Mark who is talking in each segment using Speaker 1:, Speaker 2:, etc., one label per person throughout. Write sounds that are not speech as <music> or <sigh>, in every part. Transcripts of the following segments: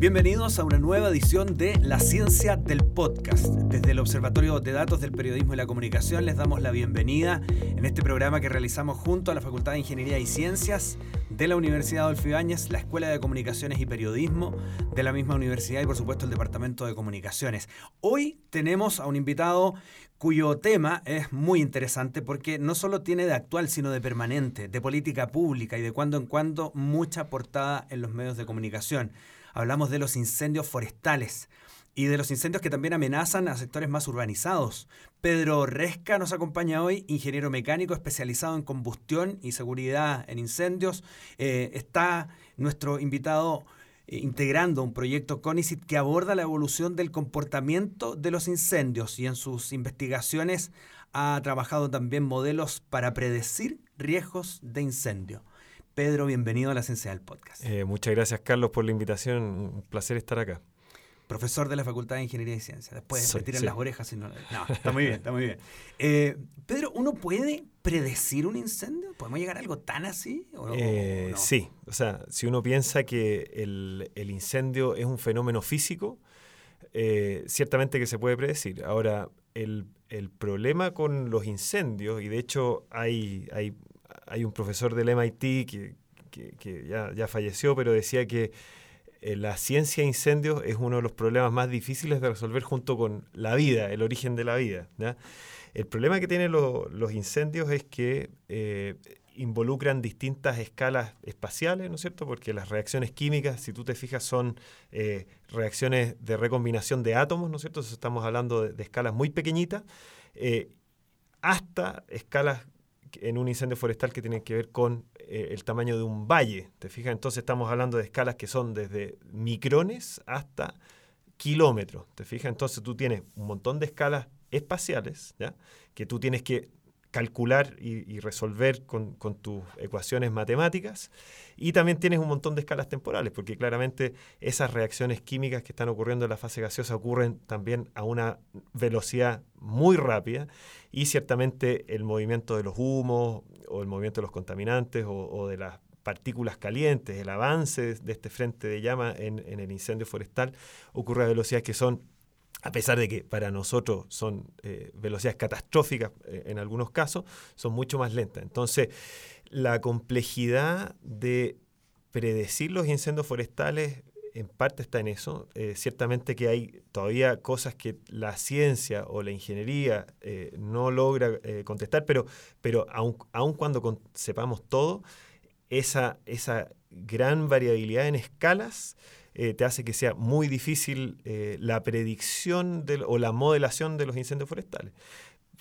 Speaker 1: Bienvenidos a una nueva edición de La Ciencia del Podcast. Desde el Observatorio de Datos del Periodismo y la Comunicación les damos la bienvenida en este programa que realizamos junto a la Facultad de Ingeniería y Ciencias de la Universidad Adolfo Ibáñez, la Escuela de Comunicaciones y Periodismo de la misma universidad y por supuesto el Departamento de Comunicaciones. Hoy tenemos a un invitado cuyo tema es muy interesante porque no solo tiene de actual, sino de permanente, de política pública y de cuando en cuando mucha portada en los medios de comunicación hablamos de los incendios forestales y de los incendios que también amenazan a sectores más urbanizados. Pedro Resca nos acompaña hoy, ingeniero mecánico especializado en combustión y seguridad en incendios. Eh, está nuestro invitado eh, integrando un proyecto CONICIT que aborda la evolución del comportamiento de los incendios y en sus investigaciones ha trabajado también modelos para predecir riesgos de incendio. Pedro, bienvenido a la Ciencia del Podcast.
Speaker 2: Eh, muchas gracias, Carlos, por la invitación. Un placer estar acá.
Speaker 1: Profesor de la Facultad de Ingeniería y Ciencia. Después me tiran las orejas. Y no, no, <laughs> está muy bien, está muy bien. Eh, Pedro, ¿uno puede predecir un incendio? ¿Podemos llegar a algo tan así?
Speaker 2: Eh, sí, o sea, si uno piensa que el, incendio es un fenómeno físico, ciertamente que se puede predecir. Ahora, el, el, problema con los incendios, y de hecho hay, hay hay un profesor del MIT que, ya, falleció, pero decía que eh, la ciencia de incendios es uno de los problemas más difíciles de resolver junto con la vida, el origen de la vida. El problema que tienen los incendios es que eh, involucran distintas escalas espaciales, ¿no es cierto? Porque las reacciones químicas, si tú te fijas, son eh, reacciones de recombinación de átomos, ¿no es cierto? estamos hablando de, escalas muy pequeñitas, hasta escalas en un incendio forestal que tiene que ver con eh, el tamaño de un valle. ¿Te fijas? Entonces estamos hablando de escalas que son desde micrones hasta kilómetros. ¿Te fijas? Entonces tú tienes un montón de escalas espaciales ¿ya? que tú tienes que calcular y, resolver con, tus ecuaciones matemáticas. Y también tienes un montón de escalas temporales, porque claramente esas reacciones químicas que están ocurriendo en la fase gaseosa ocurren también a una velocidad muy rápida y ciertamente el movimiento de los humos o el movimiento de los contaminantes o, de las partículas calientes, el avance de este frente de llama en, el incendio forestal ocurre a velocidades que son a pesar de que para nosotros son eh, velocidades catastróficas eh, en algunos casos, son mucho más lentas. Entonces, la complejidad de predecir los incendios forestales en parte está en eso. Eh, ciertamente que hay todavía cosas que la ciencia o la ingeniería no logra contestar, pero, pero aun, aun cuando sepamos todo, esa, esa gran variabilidad en escalas eh, te hace que sea muy difícil eh, la predicción o la modelación de los incendios forestales.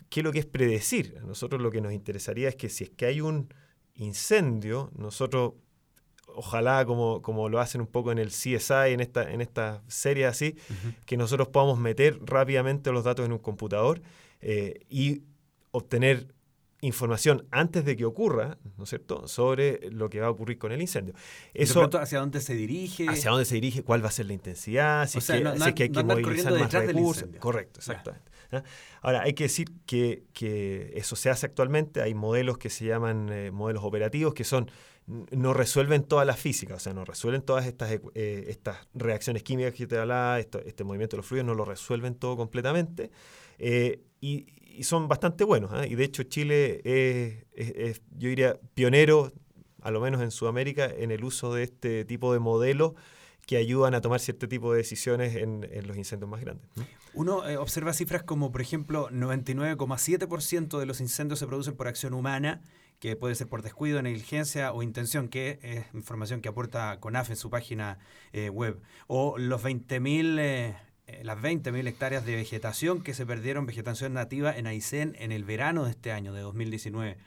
Speaker 2: ¿Qué es lo que es predecir? A nosotros lo que nos interesaría es que si es que hay un incendio, nosotros, ojalá como, como lo hacen un poco en el CSI, en esta, en esta serie así, que nosotros podamos meter rápidamente los datos en un computador eh, y obtener información antes de que ocurra, ¿no es cierto?, sobre lo que va a ocurrir con el incendio.
Speaker 1: Eso, ¿Hacia dónde se dirige?
Speaker 2: Hacia dónde se dirige, cuál va a ser la intensidad, si, es, que, hay que movilizar más recursos. Correcto, exactamente. Ahora, hay que decir que, que, eso se hace actualmente, hay modelos que se llaman eh, modelos operativos, que son no resuelven toda la física, o sea, no resuelven todas estas, eh, estas reacciones químicas que te hablaba, este movimiento de los fluidos, no lo resuelven todo completamente. Eh, y, y son bastante buenos. ¿eh? Y de hecho Chile es, yo diría, pionero, a lo menos en Sudamérica, en el uso de este tipo de modelos que ayudan a tomar cierto tipo de decisiones en, los incendios más grandes.
Speaker 1: Uno eh, observa cifras como, por ejemplo, 99,7% de los incendios se producen por acción humana, que puede ser por descuido, negligencia o intención, que es información que aporta CONAF en su página eh, web. O los 20.000 eh, las 20.000 hectáreas de vegetación que se perdieron, vegetación nativa en Aysén en el verano de este año, de 2019.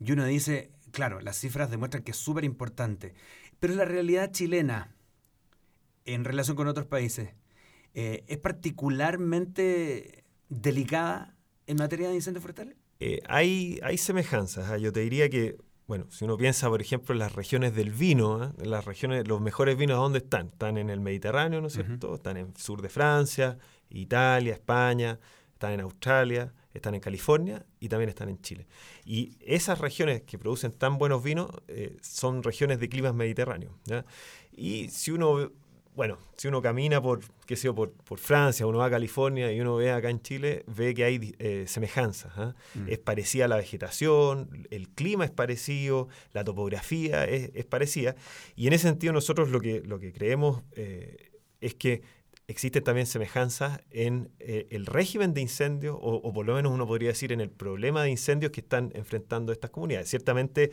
Speaker 1: Y uno dice, claro, las cifras demuestran que es súper importante, pero la realidad chilena, en relación con otros países, eh, es particularmente delicada en materia de incendios forestales.
Speaker 2: Eh, hay, hay semejanzas. ¿ah? Yo te diría que bueno, si uno piensa, por ejemplo, en las regiones del vino, ¿eh? las regiones, los mejores vinos, ¿dónde están? Están en el Mediterráneo, ¿no es cierto? Están en el sur de Francia, Italia, España, están en Australia, están en California y también están en Chile. Y esas regiones que producen tan buenos vinos eh, son regiones de climas mediterráneos. Y si uno bueno, si uno camina por, qué sé yo, por, Francia, uno va a California y uno ve acá en Chile, ve que hay eh, semejanzas. ¿ah? Mm. Es parecida la vegetación, el clima es parecido, la topografía es, parecida. Y en ese sentido nosotros lo que, lo que creemos eh, es que existen también semejanzas en eh, el régimen de incendios, o, o, por lo menos uno podría decir en el problema de incendios que están enfrentando estas comunidades. Ciertamente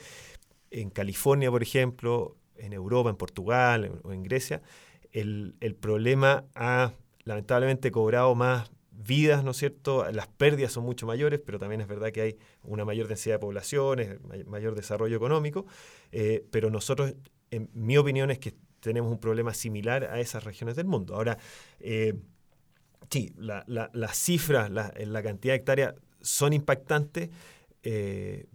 Speaker 2: en California, por ejemplo, en Europa, en Portugal o en Grecia, el, problema ha lamentablemente cobrado más vidas, ¿no es cierto? Las pérdidas son mucho mayores, pero también es verdad que hay una mayor densidad de poblaciones, mayor desarrollo económico, eh, pero nosotros, en mi opinión, es que tenemos un problema similar a esas regiones del mundo. Ahora, eh, sí, las cifras, la, la, cantidad de hectáreas son impactantes, eh,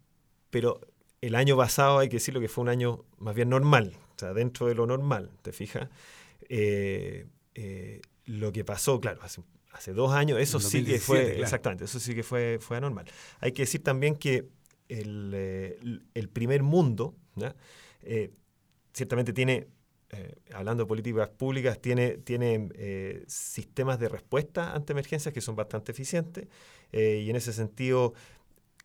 Speaker 2: pero el año pasado hay que decirlo que fue un año más bien normal, o sea, dentro de lo normal, ¿te fijas? Eh, eh, lo que pasó, claro, hace, hace dos años, eso sí que fue, exactamente, eso sí que fue, fue anormal. Hay que decir también que el, eh, el primer mundo, ciertamente tiene, hablando de políticas públicas, tiene, tiene sistemas de respuesta ante emergencias que son bastante eficientes y en ese sentido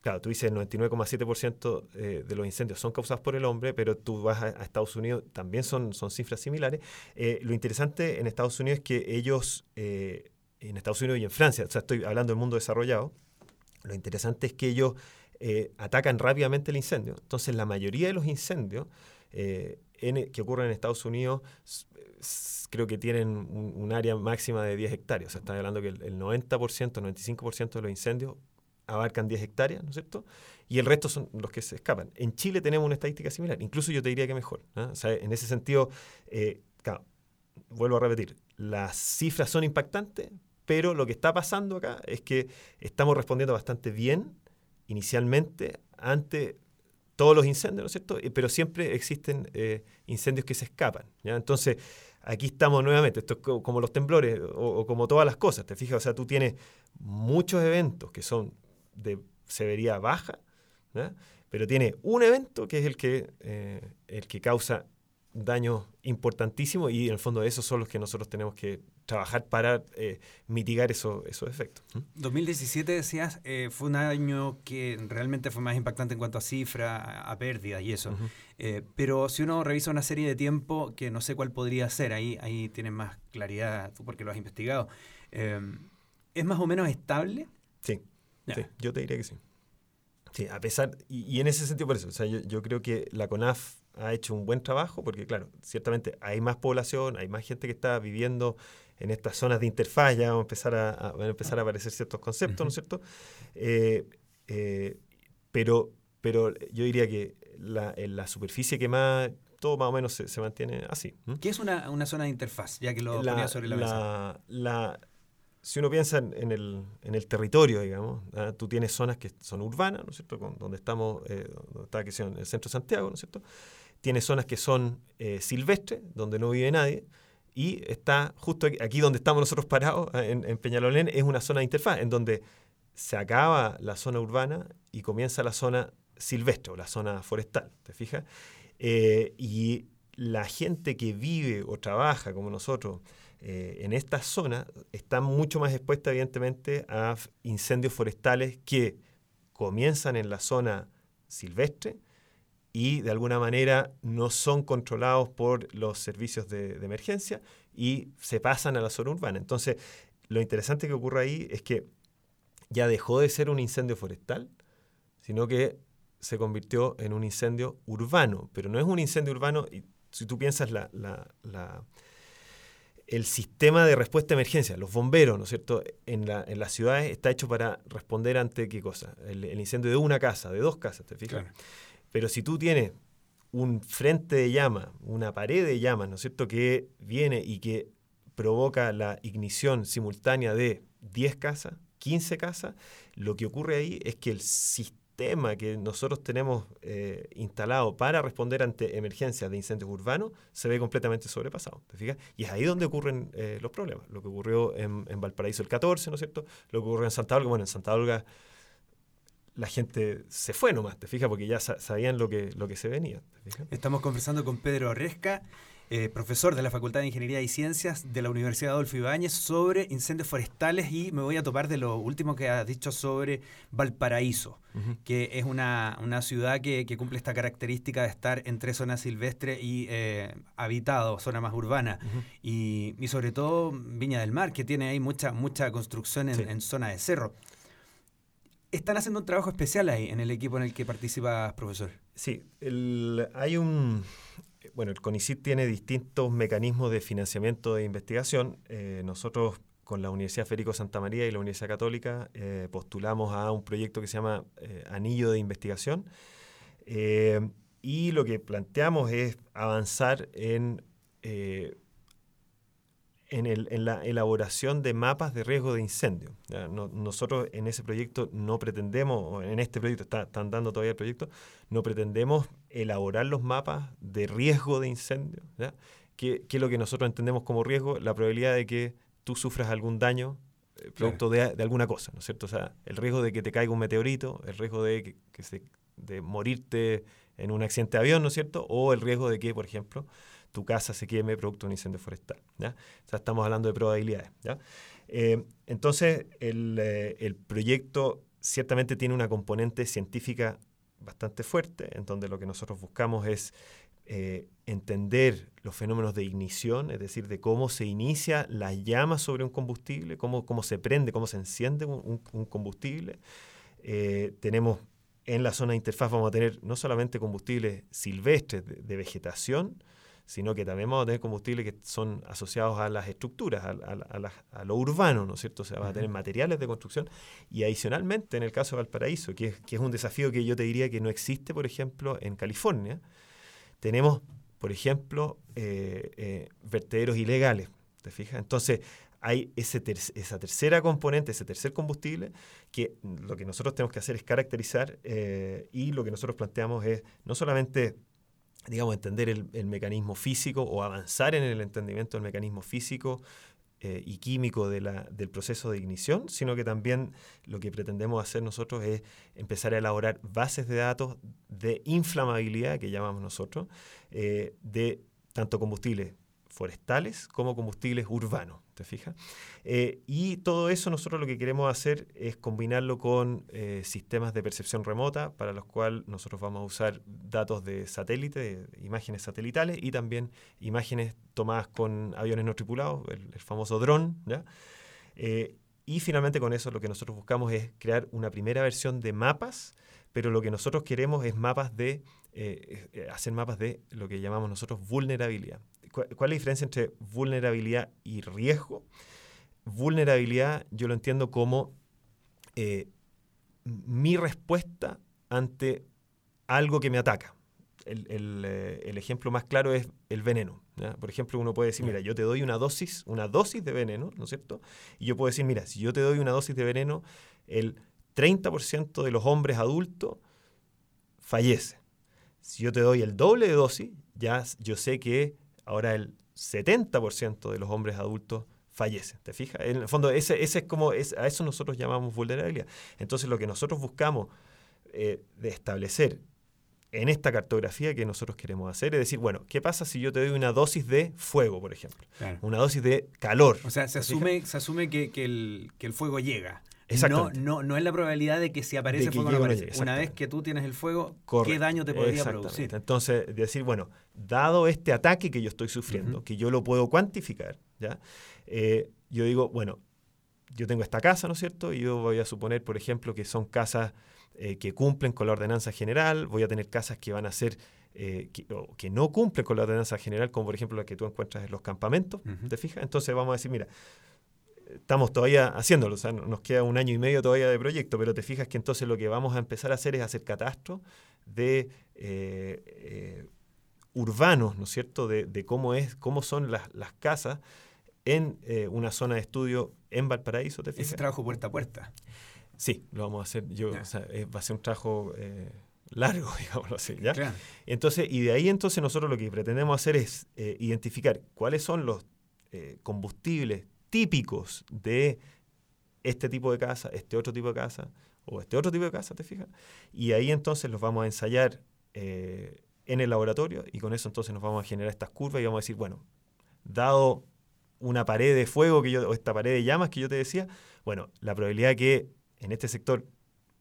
Speaker 2: Claro, tú dices el 99,7% eh, de los incendios son causados por el hombre, pero tú vas a, Estados Unidos, también son, cifras similares. Eh, lo interesante en Estados Unidos es que ellos, eh, en Estados Unidos y en Francia, o sea, estoy hablando del mundo desarrollado, lo interesante es que ellos atacan rápidamente el incendio. Entonces, la mayoría de los incendios que ocurren en Estados Unidos creo que tienen un, área máxima de 10 hectáreas. O sea, están hablando que el, el 90%, 95% de los incendios abarcan 10 hectáreas, ¿no es cierto? Y el resto son los que se escapan. En Chile tenemos una estadística similar, incluso yo te diría que mejor. en ese sentido, eh, vuelvo a repetir, las cifras son impactantes, pero lo que está pasando acá es que estamos respondiendo bastante bien inicialmente ante todos los incendios, ¿no es cierto? Eh, pero siempre existen eh, incendios que se escapan. Entonces, aquí estamos nuevamente, esto es como los temblores o, como todas las cosas, ¿te fijas? O sea, tú tienes muchos eventos que son de severidad baja, pero tiene un evento que es el que, eh, el que causa daños importantísimos y en el fondo esos son los que nosotros tenemos que trabajar para eh, mitigar esos efectos.
Speaker 1: 2017, decías, eh, fue un año que realmente fue más impactante en cuanto a cifra, a, pérdidas y eso. pero si uno revisa una serie de tiempo, que no sé cuál podría ser, ahí, ahí tienes más claridad, tú porque lo has investigado, ¿es más o menos estable?
Speaker 2: Sí. Sí, yo te diría que sí. Sí, a pesar, y, en ese sentido por eso, o sea, yo, creo que la CONAF ha hecho un buen trabajo porque, claro, ciertamente hay más población, hay más gente que está viviendo en estas zonas de interfaz, ya vamos a empezar a, empezar a aparecer ciertos conceptos, ¿no es cierto? Eh, eh, pero, pero yo diría que la, en la superficie que más, todo más o menos se, mantiene así.
Speaker 1: ¿Qué es una, una, zona de interfaz? Ya que lo ponía sobre la,
Speaker 2: mesa. La, si uno piensa en, el, en el, territorio, digamos, ¿ah? tú tienes zonas que son urbanas, ¿no es cierto?, donde estamos, eh, en el centro de Santiago, ¿no es cierto? Tienes zonas que son eh, silvestres, donde no vive nadie, y está justo aquí donde estamos nosotros parados, ¿ah? en, en, Peñalolén, es una zona de interfaz, en donde se acaba la zona urbana y comienza la zona silvestre o la zona forestal, ¿te fijas? Eh, y la gente que vive o trabaja como nosotros, eh, en esta zona está mucho más expuesta, evidentemente, a incendios forestales que comienzan en la zona silvestre y de alguna manera no son controlados por los servicios de, emergencia y se pasan a la zona urbana. Entonces, lo interesante que ocurre ahí es que ya dejó de ser un incendio forestal, sino que se convirtió en un incendio urbano. Pero no es un incendio urbano, y si tú piensas la el sistema de respuesta a emergencia, los bomberos, ¿no es cierto?, en, la, en las ciudades está hecho para responder ante qué cosa? El, incendio de una casa, de dos casas, ¿te fijas? Pero si tú tienes un frente de llama, una pared de llamas, ¿no es cierto?, que viene y que provoca la ignición simultánea de 10 casas, 15 casas, lo que ocurre ahí es que el sistema tema que nosotros tenemos eh, instalado para responder ante emergencias de incendios urbanos se ve completamente sobrepasado. ¿te fijas? Y es ahí donde ocurren eh, los problemas. Lo que ocurrió en, Valparaíso el 14, ¿no es cierto? Lo que ocurrió en Santa Olga, bueno, en Santa Olga la gente se fue nomás, ¿te fijas? Porque ya sabían lo que, lo que se venía.
Speaker 1: Estamos conversando con Pedro Resca, eh, profesor de la Facultad de Ingeniería y Ciencias de la Universidad Adolfo Ibáñez, sobre incendios forestales y me voy a topar de lo último que ha dicho sobre Valparaíso, que es una, ciudad que, cumple esta característica de estar entre zona silvestre y eh, habitado, zona más urbana, y, sobre todo Viña del Mar, que tiene ahí mucha, mucha construcción en, zona de cerro. Están haciendo un trabajo especial ahí en el equipo en el que participas, profesor.
Speaker 2: Sí, hay un, bueno, el CONICIT tiene distintos mecanismos de financiamiento de investigación. Eh, nosotros con la Universidad Federico Santa María y la Universidad Católica eh, postulamos a un proyecto que se llama eh, Anillo de Investigación. y lo que planteamos es avanzar en en, la elaboración de mapas de riesgo de incendio. nosotros en ese proyecto no pretendemos, o en este proyecto, está, están dando todavía el proyecto, no pretendemos elaborar los mapas de riesgo de incendio. ¿Qué, es lo que nosotros entendemos como riesgo? La probabilidad de que tú sufras algún daño eh, producto de, alguna cosa, ¿no es cierto? O sea, el riesgo de que te caiga un meteorito, el riesgo de, que, se, de morirte en un accidente de avión, ¿no es cierto? O el riesgo de que, por ejemplo, tu casa se queme producto de un incendio forestal. ¿ya? Estamos hablando de probabilidades. ¿ya? Eh, entonces, eh, el, proyecto ciertamente tiene una componente científica bastante fuerte, en donde lo que nosotros buscamos es eh, entender los fenómenos de ignición, es decir, de cómo se inicia la llama sobre un combustible, cómo, cómo se prende, cómo se enciende un, combustible. tenemos en la zona de interfaz, vamos a tener no solamente combustibles silvestres de vegetación, sino que también vamos a tener combustibles que son asociados a las estructuras, a, lo urbano, ¿no es cierto? O sea, va a tener materiales de construcción y adicionalmente en el caso de Valparaíso, que es, que es un desafío que yo te diría que no existe, por ejemplo, en California, tenemos, por ejemplo, eh, eh, vertederos ilegales, ¿te fijas? Entonces, hay ese esa tercera componente, ese tercer combustible, que lo que nosotros tenemos que hacer es caracterizar eh, y lo que nosotros planteamos es no solamente digamos, entender el, mecanismo físico o avanzar en el entendimiento del mecanismo físico eh, y químico de la, del proceso de ignición, sino que también lo que pretendemos hacer nosotros es empezar a elaborar bases de datos de inflamabilidad, que llamamos nosotros, eh, de tanto combustibles forestales como combustibles urbanos, ¿te fijas? Eh, y todo eso nosotros lo que queremos hacer es combinarlo con eh, sistemas de percepción remota, para los cuales nosotros vamos a usar datos de satélite, imágenes satelitales y también imágenes tomadas con aviones no tripulados, el, famoso dron, ¿ya? Eh, y finalmente con eso lo que nosotros buscamos es crear una primera versión de mapas, pero lo que nosotros queremos es mapas de, hacer mapas de lo que llamamos nosotros vulnerabilidad. ¿Cuál es la diferencia entre vulnerabilidad y riesgo? Vulnerabilidad yo lo entiendo como eh, mi respuesta ante algo que me ataca. El, eh, ejemplo más claro es el veneno. Por ejemplo, uno puede decir, mira, yo te doy una dosis, una dosis de veneno, ¿no es cierto? Y yo puedo decir, mira, si yo te doy una dosis de veneno, el 30% de los hombres adultos fallece. Si yo te doy el doble de dosis, ya yo sé que ahora el 70% de los hombres adultos fallecen. ¿Te fijas? En el fondo, ese, ese es como, es, a eso nosotros llamamos vulnerabilidad. Entonces, lo que nosotros buscamos eh, de establecer en esta cartografía que nosotros queremos hacer es decir, bueno, ¿qué pasa si yo te doy una dosis de fuego, por ejemplo? Una dosis de calor.
Speaker 1: O sea, se asume, se asume que, el, que el fuego llega. No, no, no es la probabilidad de que si aparece fuego no aparece. Una vez que tú tienes el fuego, ¿qué daño te podría producir?
Speaker 2: Entonces, decir, bueno, dado este ataque que yo estoy sufriendo, que yo lo puedo cuantificar, ¿ya? Eh, yo digo, bueno, yo tengo esta casa, ¿no es cierto? Y yo voy a suponer, por ejemplo, que son casas eh, que cumplen con la ordenanza general, voy a tener casas que van a ser eh, que, no cumplen con la ordenanza general, como por ejemplo la que tú encuentras en los campamentos, ¿te fijas? Entonces vamos a decir, mira, estamos todavía haciéndolo, o sea, nos queda un año y medio todavía de proyecto, pero te fijas que entonces lo que vamos a empezar a hacer es hacer catastro de eh, eh, urbanos, ¿no es cierto?, de, cómo, es, cómo son las, casas en eh, una zona de estudio en Valparaíso, ¿te fijas?
Speaker 1: Ese trabajo puerta a puerta.
Speaker 2: Sí, lo vamos a hacer. Yo, va a ser un trabajo largo, <laughs> digámoslo así. ¿ya? Entonces, y de ahí entonces nosotros lo que pretendemos hacer es identificar cuáles son los combustibles típicos de este tipo de casa, este otro tipo de casa, o este otro tipo de casa, ¿te fijas? Y ahí entonces los vamos a ensayar eh, en el laboratorio y con eso entonces nos vamos a generar estas curvas y vamos a decir, bueno, dado una pared de fuego que yo, o esta pared de llamas que yo te decía, bueno, la probabilidad que en este sector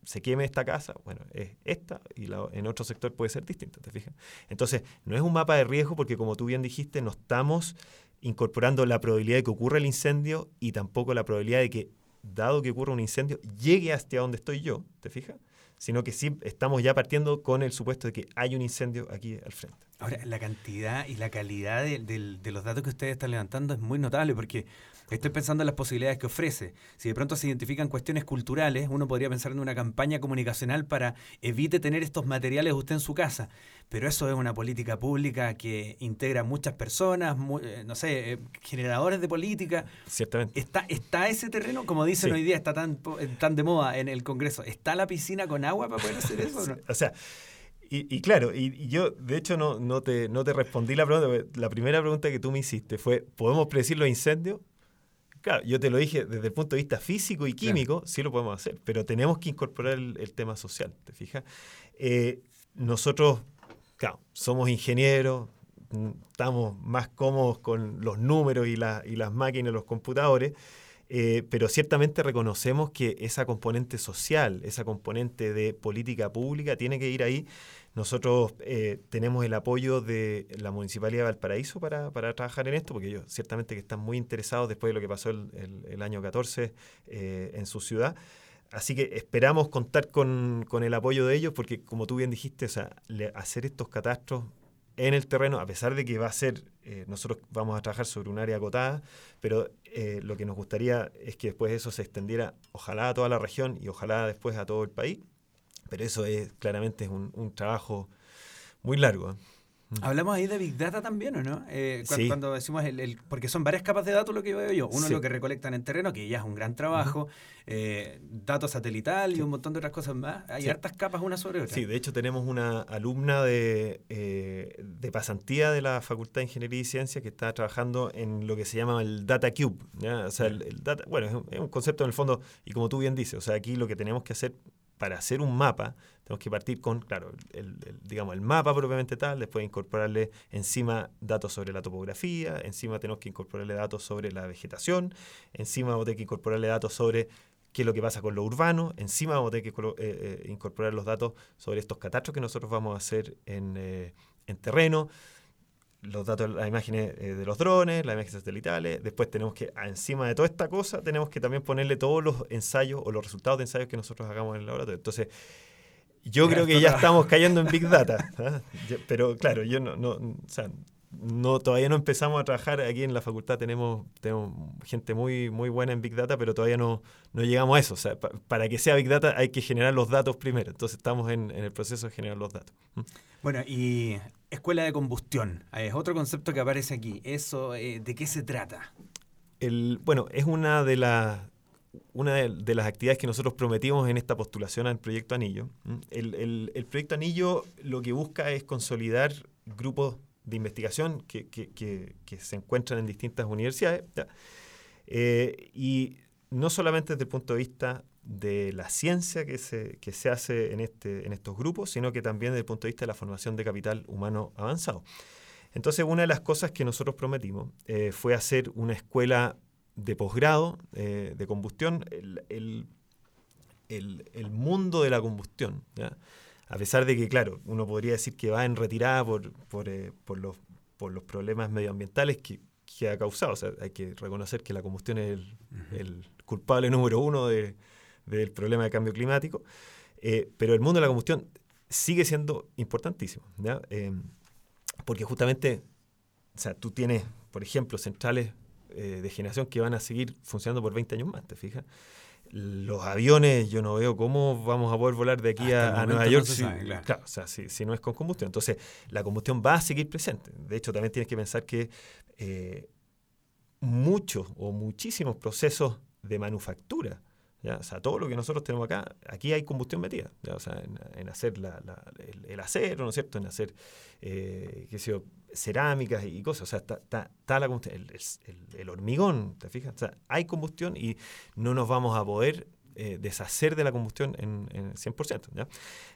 Speaker 2: se queme esta casa, bueno, es esta y en otro sector puede ser distinta, ¿te fijas? Entonces, no es un mapa de riesgo porque como tú bien dijiste, no estamos incorporando la probabilidad de que ocurra el incendio y tampoco la probabilidad de que, dado que ocurra un incendio, llegue hasta donde estoy yo, ¿te fijas? Sino que sí estamos ya partiendo con el supuesto de que hay un incendio aquí al frente.
Speaker 1: Ahora, la cantidad y la calidad de los datos que ustedes están levantando es muy notable porque Estoy pensando en las posibilidades que ofrece. Si de pronto se identifican cuestiones culturales, uno podría pensar en una campaña comunicacional para evite tener estos materiales usted en su casa. Pero eso es una política pública que integra muchas personas, eh, no sé, eh, generadores de política.
Speaker 2: Ciertamente.
Speaker 1: ¿Está, está ese terreno, como dicen hoy día, está tan, eh, tan de moda en el Congreso? ¿Está la piscina con agua para poder hacer eso? <laughs> no?
Speaker 2: o sea, y, claro, y, yo de hecho no, no, te, no te respondí la pregunta. La primera pregunta que tú me hiciste fue, ¿podemos predecir los incendios? Claro, yo te lo dije desde el punto de vista físico y químico, sí lo podemos hacer, pero tenemos que incorporar el, tema social, ¿te fijas? Eh, nosotros, claro, somos ingenieros, mm, estamos más cómodos con los números y, y las máquinas, los computadores, eh, pero ciertamente reconocemos que esa componente social, esa componente de política pública tiene que ir ahí nosotros eh, tenemos el apoyo de la Municipalidad de Valparaíso para, trabajar en esto, porque ellos ciertamente que están muy interesados después de lo que pasó el, año 14 eh, en su ciudad. Así que esperamos contar con, el apoyo de ellos, porque como tú bien dijiste, o sea, hacer estos catastros en el terreno, a pesar de que va a ser, eh, nosotros vamos a trabajar sobre un área acotada, pero lo que nos gustaría es que después eso se extendiera, ojalá a toda la región y ojalá después a todo el país. Pero eso es claramente es un, trabajo muy largo. ¿Eh?
Speaker 1: Hablamos ahí de Big Data también, ¿o no? Eh, cuando, decimos el, Porque son varias capas de datos lo que veo yo. Uno lo que recolectan en terreno, que ya es un gran trabajo. Eh, datos satelital y un montón de otras cosas más. Hay hartas capas una sobre otra.
Speaker 2: Sí, de hecho tenemos una alumna de, de pasantía de la Facultad de Ingeniería y Ciencia que está trabajando en lo que se llama el Data Cube. O sea, el, data, bueno, es un concepto en el fondo, y como tú bien dices, o sea, aquí lo que tenemos que hacer para hacer un mapa, tenemos que partir con, claro, el, digamos, el mapa propiamente tal, después incorporarle encima datos sobre la topografía, encima tenemos que incorporarle datos sobre la vegetación, encima vamos a tener que incorporarle datos sobre qué es lo que pasa con lo urbano, encima vamos a tener que eh, eh, incorporar los datos sobre estos catastros que nosotros vamos a hacer en, eh, en terreno los datos, las imágenes eh, de los drones, las imágenes satelitales. Después tenemos que, encima de toda esta cosa, tenemos que también ponerle todos los ensayos o los resultados de ensayos que nosotros hagamos en el laboratorio. Entonces, yo creo que ya estamos <laughs> cayendo en Big Data. ¿ah? pero claro, yo no, no, o sea, no, todavía no empezamos a trabajar aquí en la facultad. Tenemos, tenemos gente muy, muy buena en Big Data, pero todavía no, no llegamos a eso. O sea, para que sea Big Data hay que generar los datos primero. Entonces estamos en, en el proceso de generar los datos.
Speaker 1: Bueno, y escuela de combustión, es otro concepto que aparece aquí. Eso, eh, ¿De qué se trata?
Speaker 2: El, bueno, es una de las una de, las actividades que nosotros prometimos en esta postulación al proyecto Anillo. El, el, proyecto Anillo lo que busca es consolidar grupos de investigación que, que, que, se encuentran en distintas universidades. Eh, y no solamente desde el punto de vista de la ciencia que se, que se hace en, este, en estos grupos, sino que también desde el punto de vista de la formación de capital humano avanzado. Entonces, una de las cosas que nosotros prometimos eh, fue hacer una escuela de posgrado eh, de combustión, el, el, el, mundo de la combustión. A pesar de que, claro, uno podría decir que va en retirada por, por, eh, por, los, por los problemas medioambientales que, que, ha causado. O sea, hay que reconocer que la combustión es el culpable número uno de, del problema de cambio climático, eh, pero el mundo de la combustión sigue siendo importantísimo, eh, porque justamente, o sea, tú tienes, por ejemplo, centrales eh, de generación que van a seguir funcionando por 20 años más, ¿te fijas? Los aviones, yo no veo cómo vamos a poder volar de aquí a, Nueva York si, claro. o sea, si, no es con combustión. Entonces, la combustión va a seguir presente. De hecho, también tienes que pensar que muchos o muchísimos procesos de manufactura o sea, todo lo que nosotros tenemos acá, aquí hay combustión metida. O sea, en, hacer el, acero, ¿no es cierto? En hacer, eh, qué sé yo, cerámicas y cosas. O sea, está, está, la combustión, el, hormigón, ¿te fijas? O sea, hay combustión y no nos vamos a poder eh, deshacer de la combustión en, en 100%. ¿ya?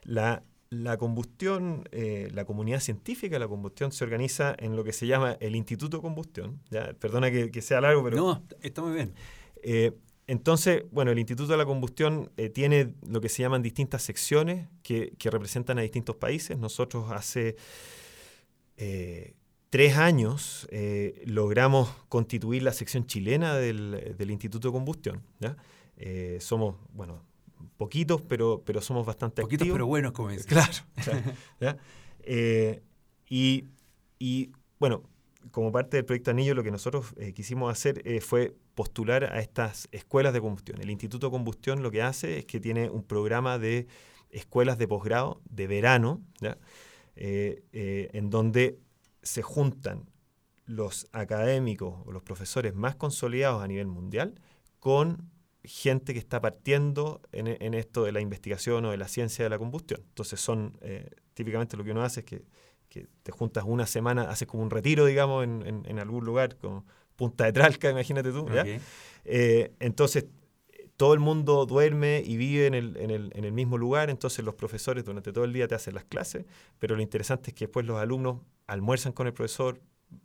Speaker 2: La, la combustión, eh, la comunidad científica de la combustión se organiza en lo que se llama el Instituto de Combustión. ¿ya? Perdona que, sea largo, pero...
Speaker 1: No, está muy bien.
Speaker 2: Eh, entonces, bueno, el Instituto de la Combustión eh, tiene lo que se llaman distintas secciones que, representan a distintos países. Nosotros hace tres años logramos constituir la sección chilena del, del Instituto de Combustión. ¿ya? somos, bueno, poquitos, pero, pero somos bastante
Speaker 1: poquitos, pero buenos, como.
Speaker 2: Claro. <laughs> <laughs> Eh, y, bueno, como parte del proyecto Anillo, lo que nosotros eh, quisimos hacer eh, fue postular a estas escuelas de combustión. El Instituto de Combustión lo que hace es que tiene un programa de escuelas de posgrado de verano, en donde se juntan los académicos o los profesores más consolidados a nivel mundial con gente que está partiendo en, esto de la investigación o de la ciencia de la combustión. Entonces son, eh, típicamente lo que uno hace es que, te juntas una semana, haces como un retiro, digamos, en, algún lugar, como Punta de Tralca, <laughs> imagínate tú. Eh, entonces, todo el mundo duerme y vive en el, en el mismo lugar, entonces los profesores durante todo el día te hacen las clases, pero lo interesante es que después los alumnos almuerzan con el profesor,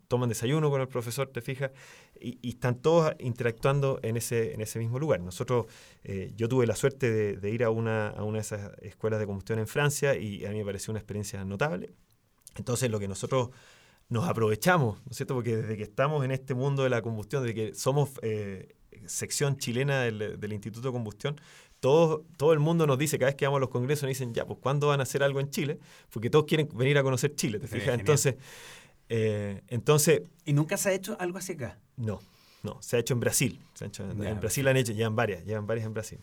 Speaker 2: toman desayuno con el profesor, te fijas, y, están todos interactuando en ese, en ese mismo lugar. Nosotros, eh, yo tuve la suerte de, ir a una, a una de esas escuelas de combustión en Francia y a mí me pareció una experiencia notable. Entonces, lo que nosotros nos aprovechamos, ¿no es cierto? Porque desde que estamos en este mundo de la combustión, desde que somos eh, sección chilena del, del, Instituto de Combustión, todo, todo el mundo nos dice, cada vez que vamos a los congresos, nos dicen, ya, pues, ¿cuándo van a hacer algo en Chile? Porque todos quieren venir a conocer Chile, ¿te fijas? Entonces, eh, entonces...
Speaker 1: ¿Y nunca se ha hecho algo así acá?
Speaker 2: No, no, se ha hecho en Brasil. en Brasil han hecho, llevan varias, llevan varias en Brasil.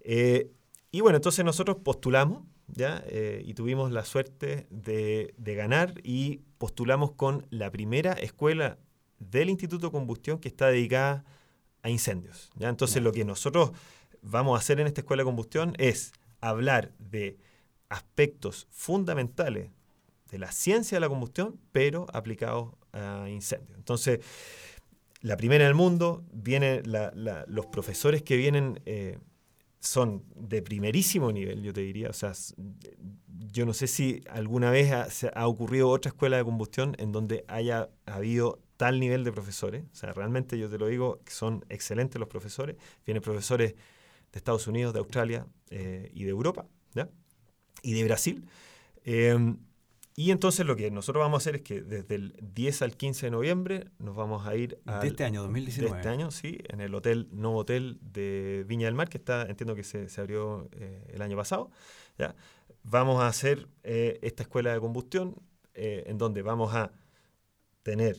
Speaker 2: Eh, y bueno, entonces nosotros postulamos, ¿ya? Eh, y tuvimos la suerte de, ganar y postulamos con la primera escuela del Instituto de Combustión que está dedicada a incendios. ¿ya? Entonces lo que nosotros vamos a hacer en esta escuela de combustión es hablar de aspectos fundamentales de la ciencia de la combustión, pero aplicado a incendios. Entonces, la primera en el mundo, viene los profesores que vienen eh, son de primerísimo nivel, yo te diría. O sea, yo no sé si alguna vez ha, ha, ocurrido otra escuela de combustión en donde haya habido tal nivel de profesores. O sea, realmente yo te lo digo, son excelentes los profesores. Vienen profesores de Estados Unidos, de Australia eh, y de Europa, ¿ya? Y de Brasil. Eh, y entonces lo que nosotros vamos a hacer es que desde el 10 al 15 de noviembre nos vamos a ir
Speaker 1: a... De este año, 2019.
Speaker 2: De este año, sí, en el hotel, nuevo hotel de Viña del Mar, que está, entiendo que se, se abrió eh, el año pasado. ¿ya? Vamos a hacer eh, esta escuela de combustión eh, en donde vamos a tener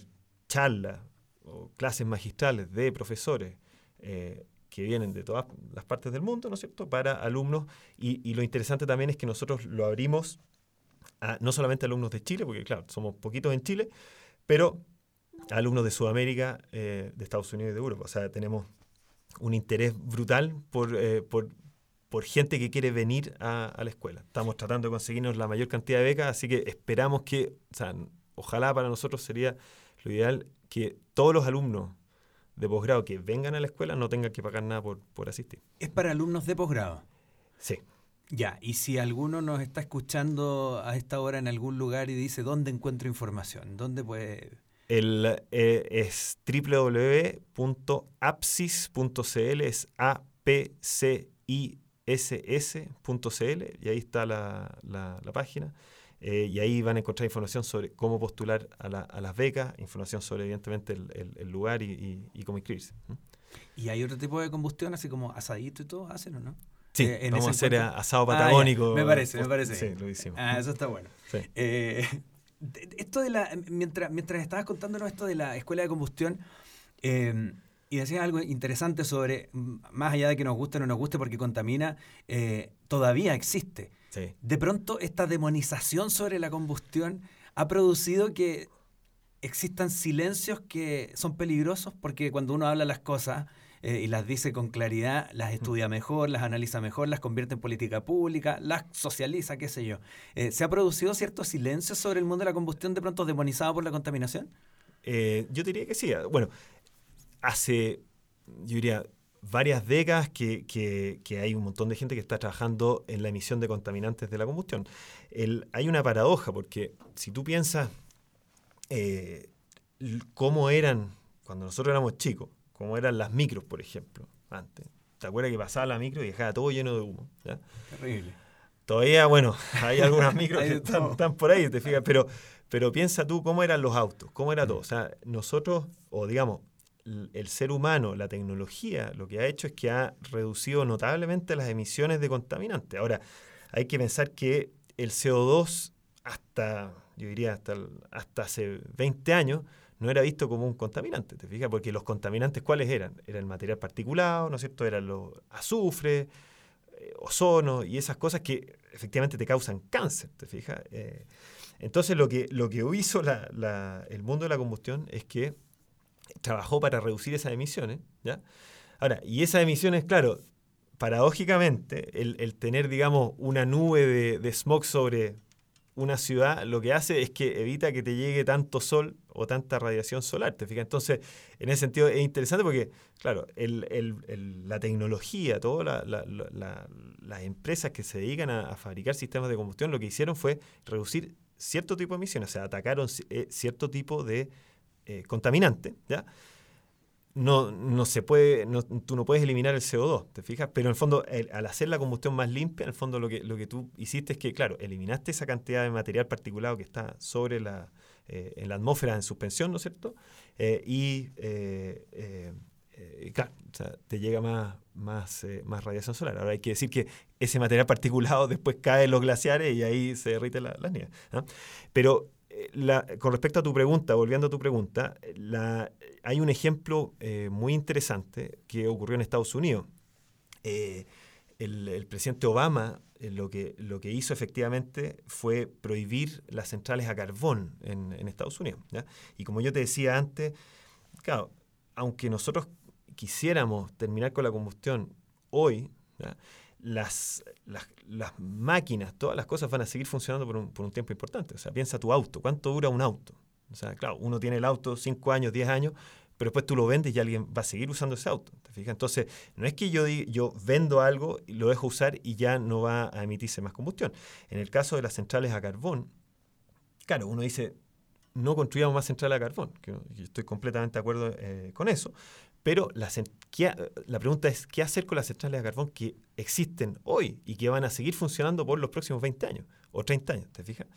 Speaker 2: charlas o clases magistrales de profesores que vienen de todas las partes del mundo, ¿no es cierto?, para alumnos. Y, y lo interesante también es que nosotros lo abrimos no solamente alumnos de Chile, porque claro, somos poquitos en Chile, pero alumnos de Sudamérica, eh, de Estados Unidos y de Europa. O sea, tenemos un interés brutal por, eh, por, gente que quiere venir a, la escuela. Estamos tratando de conseguirnos la mayor cantidad de becas, así que esperamos que, o sea, ojalá para nosotros sería lo ideal que todos los alumnos de posgrado que vengan a la escuela no tengan que pagar nada por, por asistir.
Speaker 1: ¿Es para alumnos de posgrado?
Speaker 2: Sí.
Speaker 1: Ya, y si alguno nos está escuchando a esta hora en algún lugar y dice, ¿dónde encuentro información? ¿Dónde puede...?
Speaker 2: El, eh, es www.apsis.cl, es a p c i s s.cl, y ahí está la, la, página. Eh, y ahí van a encontrar información sobre cómo postular a, la, a las becas, información sobre, evidentemente, el, el, lugar y, y, cómo inscribirse.
Speaker 1: ¿Y hay otro tipo de combustión, así como asadito y todo, hacen o no?
Speaker 2: Sí, eh, vamos a hacer asado ah, patagónico.
Speaker 1: me parece, me parece.
Speaker 2: Sí, lo hicimos.
Speaker 1: Ah, eso está bueno. Eh, esto de la, mientras, mientras estabas contándonos esto de la escuela de combustión, eh, y decías algo interesante sobre, más allá de que nos guste o no nos guste porque contamina, todavía existe.
Speaker 2: Sí.
Speaker 1: De pronto, esta demonización sobre la combustión ha producido que existan silencios que son peligrosos porque cuando uno habla las cosas eh, y las dice con claridad, las estudia mejor, las analiza mejor, las convierte en política pública, las socializa, qué sé yo. Eh, ¿Se ha producido cierto silencio sobre el mundo de la combustión de pronto demonizado por la contaminación?
Speaker 2: Eh, yo diría que sí. Bueno, hace, yo diría, varias décadas que, que, hay un montón de gente que está trabajando en la emisión de contaminantes de la combustión. El, hay una paradoja, porque si tú piensas eh, cómo eran cuando nosotros éramos chicos, cómo eran las micros, por ejemplo, antes. ¿Te acuerdas que pasaba la micro y dejaba todo lleno de humo?
Speaker 1: Terrible.
Speaker 2: Todavía, bueno, hay algunas <laughs> micros que están, por ahí, te fijas, pero, pero piensa tú cómo eran los autos, cómo era todo. O sea, nosotros, o digamos, el ser humano, la tecnología, lo que ha hecho es que ha reducido notablemente las emisiones de contaminantes. Ahora, hay que pensar que el CO2 hasta, yo diría, hasta, hasta hace 20 años, no era visto como un contaminante, ¿te fijas? Porque los contaminantes, ¿cuáles eran? Era el material particulado, ¿no es cierto? Eran los azufre, eh, ozono y esas cosas que efectivamente te causan cáncer, ¿te fijas? Eh, entonces lo que, lo que hizo el mundo de la combustión es que trabajó para reducir esas emisiones, ¿ya? Ahora, y esas emisiones, claro, paradójicamente, el, tener, digamos, una nube de, de, smog sobre una ciudad, lo que hace es que evita que te llegue tanto sol o tanta radiación solar, ¿te? Entonces, en ese sentido es interesante porque, claro, la tecnología, todas las empresas que se dedican a, fabricar sistemas de combustión, lo que hicieron fue reducir cierto tipo de emisiones, o sea, atacaron eh, cierto tipo de eh, contaminante, ¿ya? No, no se puede, tú no puedes eliminar el CO2, ¿te fijas? Pero en el fondo, al hacer la combustión más limpia, en el fondo lo que, lo que tú hiciste es que, claro, eliminaste esa cantidad de material particulado que está sobre la, eh, en la atmósfera en suspensión, ¿no es cierto? Eh, y claro, te llega más, más, más radiación solar. Ahora hay que decir que ese material particulado <laughs> después cae en los glaciares y ahí se derrite la, la nieve. Pero con respecto a tu pregunta, volviendo a tu pregunta, hay un ejemplo eh, muy interesante que ocurrió en Estados Unidos. Eh, el, presidente Obama eh, lo, que, hizo efectivamente fue prohibir las centrales a carbón en, Estados Unidos. Y como yo te decía antes, claro, aunque nosotros quisiéramos terminar con la combustión hoy, las, las, máquinas, todas las cosas van a seguir funcionando por un, por un, tiempo importante. O sea, piensa tu auto, ¿cuánto dura un auto? O sea, claro, uno tiene el auto 5 años, 10 años, pero después tú lo vendes y alguien va a seguir usando ese auto. Entonces, no es que yo, yo vendo algo, lo dejo usar y ya no va a emitirse más combustión. En el caso de las centrales a carbón, claro, uno dice, no construyamos más centrales a carbón, yo estoy completamente de acuerdo eh, con eso, pero la, la pregunta es, ¿qué hacer con las centrales de carbón que existen hoy y que van a seguir funcionando por los próximos 20 años o 30 años, ¿te fijas?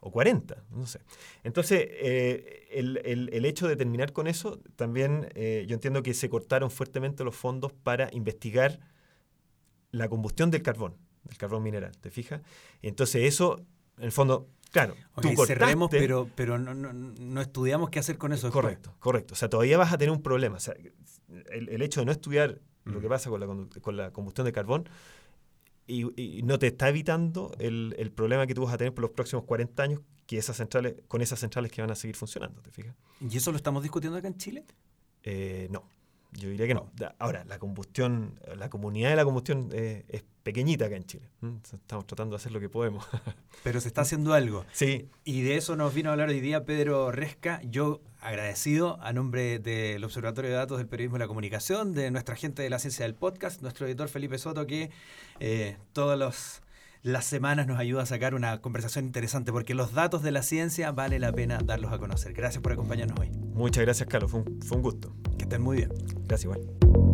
Speaker 2: O 40, no sé. Entonces, eh, el, hecho de terminar con eso, también eh, yo entiendo que se cortaron fuertemente los fondos para investigar la combustión del carbón, del carbón mineral, ¿te fijas? Entonces, eso, en el fondo, Claro,
Speaker 1: tú cortaste, pero, pero no, no, estudiamos qué hacer con eso.
Speaker 2: Correcto, correcto. O sea, todavía vas a tener un problema. O sea, el, hecho de no estudiar lo que mm. pasa con la, con la combustión de carbón y, no te está evitando el, el, problema que tú vas a tener por los próximos 40 años que esas centrales, con esas centrales que van a seguir funcionando, ¿te fijas?
Speaker 1: ¿Y eso lo estamos discutiendo acá en Chile?
Speaker 2: Eh, no. Yo diría que no. Ahora, la combustión, la comunidad de la combustión eh, es pequeñita acá en Chile. Estamos tratando de hacer lo que podemos. <laughs>
Speaker 1: Pero se está haciendo algo.
Speaker 2: Sí.
Speaker 1: Y de eso nos vino a hablar hoy día Pedro Resca. Yo agradecido a nombre del Observatorio de Datos del Periodismo y la Comunicación, de nuestra gente de la ciencia del podcast, nuestro editor Felipe Soto, que eh, todos los las semanas nos ayuda a sacar una conversación interesante, porque los datos de la ciencia vale la pena darlos a conocer. Gracias por acompañarnos hoy.
Speaker 2: Muchas gracias, Carlos. Fue un, fue un gusto.
Speaker 1: Que estén muy bien.
Speaker 2: Gracias, igual.